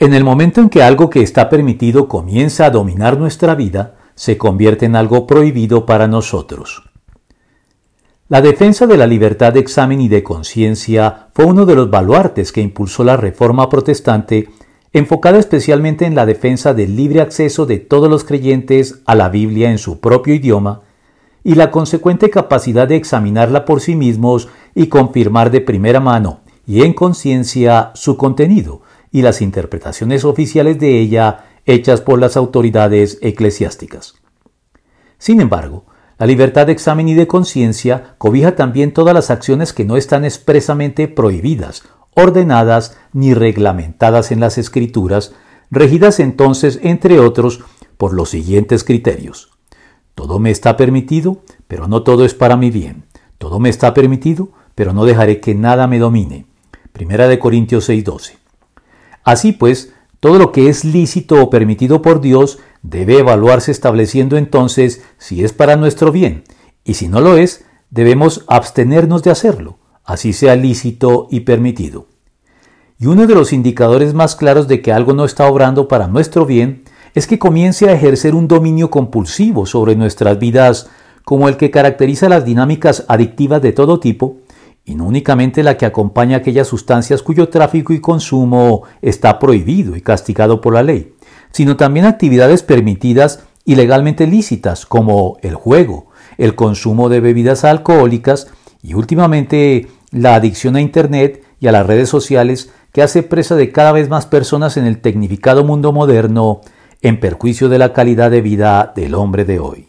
En el momento en que algo que está permitido comienza a dominar nuestra vida, se convierte en algo prohibido para nosotros. La defensa de la libertad de examen y de conciencia fue uno de los baluartes que impulsó la Reforma Protestante, enfocada especialmente en la defensa del libre acceso de todos los creyentes a la Biblia en su propio idioma y la consecuente capacidad de examinarla por sí mismos y confirmar de primera mano y en conciencia su contenido, y las interpretaciones oficiales de ella hechas por las autoridades eclesiásticas. Sin embargo, la libertad de examen y de conciencia cobija también todas las acciones que no están expresamente prohibidas, ordenadas ni reglamentadas en las escrituras, regidas entonces, entre otros, por los siguientes criterios. Todo me está permitido, pero no todo es para mi bien. Todo me está permitido, pero no dejaré que nada me domine. Primera de Corintios 6:12. Así pues, todo lo que es lícito o permitido por Dios debe evaluarse estableciendo entonces si es para nuestro bien, y si no lo es, debemos abstenernos de hacerlo, así sea lícito y permitido. Y uno de los indicadores más claros de que algo no está obrando para nuestro bien es que comience a ejercer un dominio compulsivo sobre nuestras vidas, como el que caracteriza las dinámicas adictivas de todo tipo, y no únicamente la que acompaña aquellas sustancias cuyo tráfico y consumo está prohibido y castigado por la ley, sino también actividades permitidas y legalmente lícitas como el juego, el consumo de bebidas alcohólicas y últimamente la adicción a Internet y a las redes sociales que hace presa de cada vez más personas en el tecnificado mundo moderno en perjuicio de la calidad de vida del hombre de hoy.